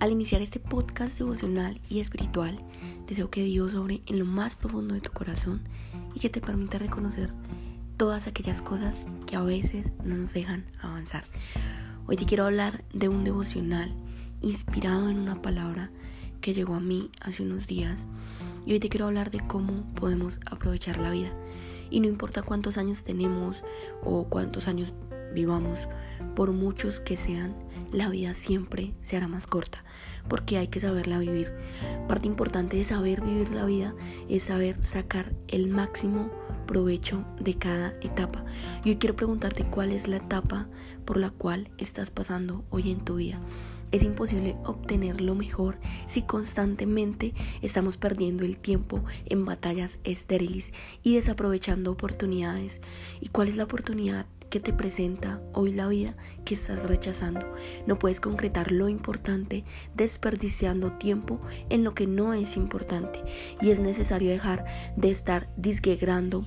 Al iniciar este podcast devocional y espiritual, deseo que Dios obre en lo más profundo de tu corazón y que te permita reconocer todas aquellas cosas que a veces no nos dejan avanzar. Hoy te quiero hablar de un devocional inspirado en una palabra que llegó a mí hace unos días y hoy te quiero hablar de cómo podemos aprovechar la vida. Y no importa cuántos años tenemos o cuántos años vivamos, por muchos que sean, la vida siempre se hará más corta, porque hay que saberla vivir. Parte importante de saber vivir la vida es saber sacar el máximo provecho de cada etapa. Y hoy quiero preguntarte cuál es la etapa por la cual estás pasando hoy en tu vida. Es imposible obtener lo mejor si constantemente estamos perdiendo el tiempo en batallas estériles y desaprovechando oportunidades. ¿Y cuál es la oportunidad que te presenta hoy la vida que estás rechazando. No puedes concretar lo importante desperdiciando tiempo en lo que no es importante y es necesario dejar de estar disgregando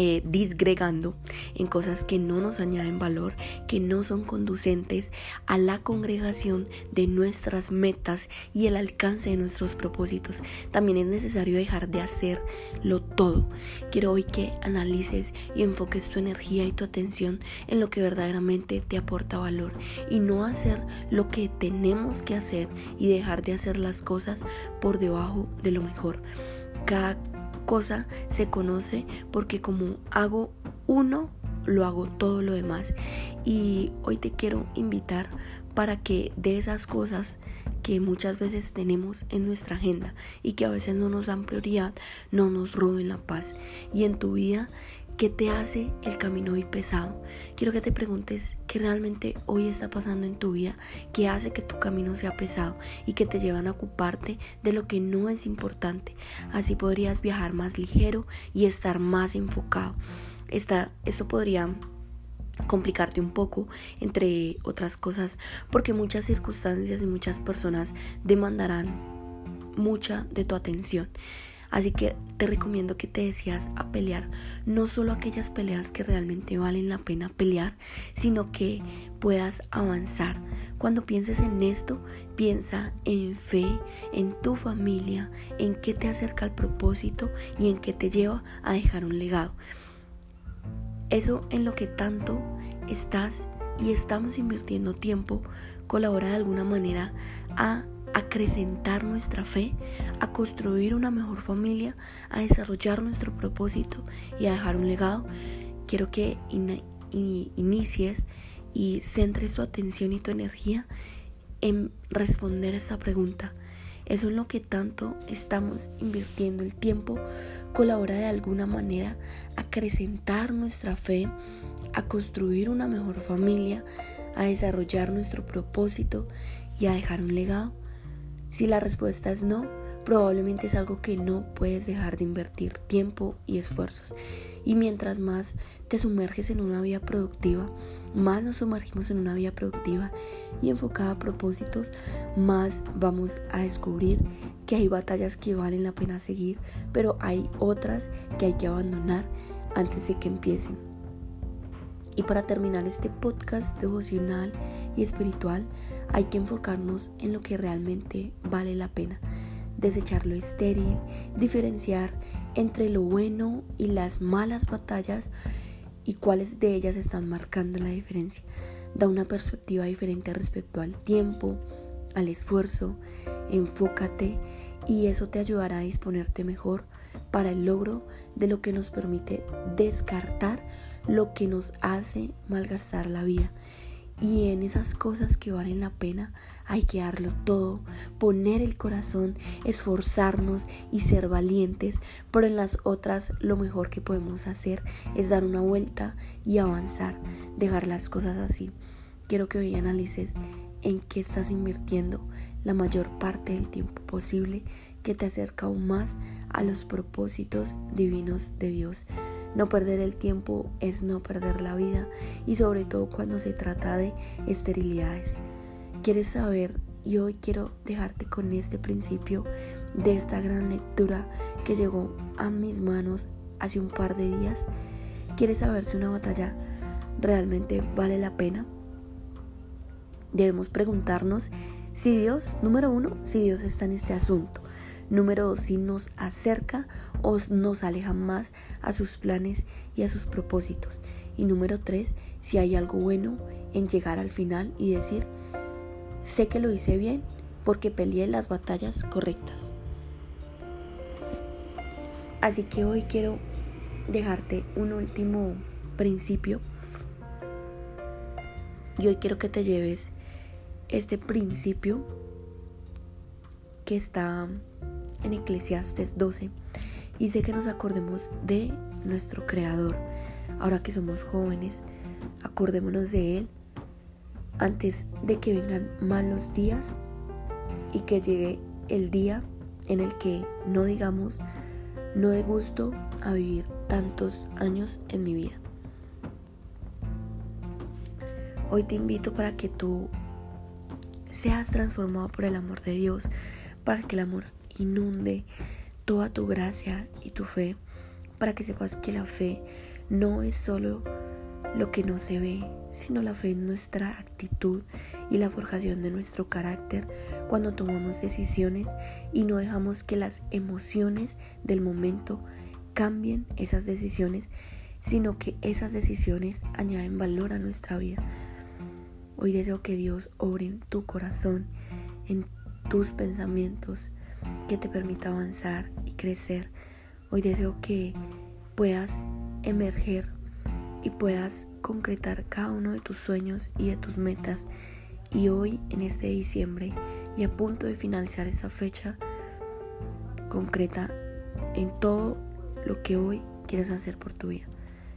eh, disgregando en cosas que no nos añaden valor, que no son conducentes a la congregación de nuestras metas y el alcance de nuestros propósitos. También es necesario dejar de hacerlo todo. Quiero hoy que analices y enfoques tu energía y tu atención en lo que verdaderamente te aporta valor y no hacer lo que tenemos que hacer y dejar de hacer las cosas por debajo de lo mejor. Cada cosa se conoce porque como hago uno, lo hago todo lo demás. Y hoy te quiero invitar para que de esas cosas que muchas veces tenemos en nuestra agenda y que a veces no nos dan prioridad, no nos roben la paz. Y en tu vida ¿Qué te hace el camino hoy pesado? Quiero que te preguntes qué realmente hoy está pasando en tu vida, qué hace que tu camino sea pesado y que te llevan a ocuparte de lo que no es importante. Así podrías viajar más ligero y estar más enfocado. Esto podría complicarte un poco entre otras cosas porque muchas circunstancias y muchas personas demandarán mucha de tu atención. Así que te recomiendo que te decías a pelear no solo aquellas peleas que realmente valen la pena pelear, sino que puedas avanzar. Cuando pienses en esto, piensa en fe, en tu familia, en qué te acerca al propósito y en qué te lleva a dejar un legado. Eso en lo que tanto estás y estamos invirtiendo tiempo colabora de alguna manera a acrecentar nuestra fe, a construir una mejor familia, a desarrollar nuestro propósito y a dejar un legado, quiero que inicies y centres tu atención y tu energía en responder esa pregunta. Eso en lo que tanto estamos invirtiendo el tiempo colabora de alguna manera a acrecentar nuestra fe, a construir una mejor familia, a desarrollar nuestro propósito y a dejar un legado. Si la respuesta es no, probablemente es algo que no puedes dejar de invertir tiempo y esfuerzos. Y mientras más te sumerges en una vida productiva, más nos sumergimos en una vida productiva y enfocada a propósitos, más vamos a descubrir que hay batallas que valen la pena seguir, pero hay otras que hay que abandonar antes de que empiecen. Y para terminar este podcast devocional y espiritual, hay que enfocarnos en lo que realmente vale la pena, desechar lo estéril, diferenciar entre lo bueno y las malas batallas y cuáles de ellas están marcando la diferencia. Da una perspectiva diferente respecto al tiempo, al esfuerzo, enfócate y eso te ayudará a disponerte mejor para el logro de lo que nos permite descartar lo que nos hace malgastar la vida y en esas cosas que valen la pena hay que darlo todo, poner el corazón, esforzarnos y ser valientes, pero en las otras lo mejor que podemos hacer es dar una vuelta y avanzar, dejar las cosas así. Quiero que hoy analices en qué estás invirtiendo la mayor parte del tiempo posible que te acerca aún más a los propósitos divinos de Dios. No perder el tiempo es no perder la vida y sobre todo cuando se trata de esterilidades. ¿Quieres saber? Y hoy quiero dejarte con este principio de esta gran lectura que llegó a mis manos hace un par de días. ¿Quieres saber si una batalla realmente vale la pena? Debemos preguntarnos Si Dios, número uno, si Dios está en este asunto. Número dos, si nos acerca o nos aleja más a sus planes y a sus propósitos. Y número tres, si hay algo bueno en llegar al final y decir, sé que lo hice bien porque peleé las batallas correctas. Así que hoy quiero dejarte un último principio. Y hoy quiero que te lleves este principio que está en Eclesiastes 12 y sé que nos acordemos de nuestro Creador. Ahora que somos jóvenes, acordémonos de Él antes de que vengan malos días y que llegue el día en el que no digamos no de gusto a vivir tantos años en mi vida. Hoy te invito para que tú seas transformado por el amor de Dios, para que el amor inunde toda tu gracia y tu fe, para que sepas que la fe no es solo lo que no se ve, sino la fe en nuestra actitud y la forjación de nuestro carácter cuando tomamos decisiones y no dejamos que las emociones del momento cambien esas decisiones, sino que esas decisiones añaden valor a nuestra vida. Hoy deseo que Dios obre en tu corazón, en tus pensamientos, que te permita avanzar y crecer. Hoy deseo que puedas emerger y puedas concretar cada uno de tus sueños y de tus metas. Y hoy, en este diciembre, y a punto de finalizar esta fecha, concreta en todo lo que hoy quieres hacer por tu vida.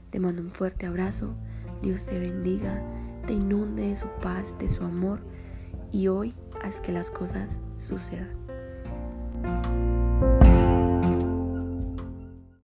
Te mando un fuerte abrazo, Dios te bendiga, te inunde de su paz, de su amor y hoy haz que las cosas sucedan.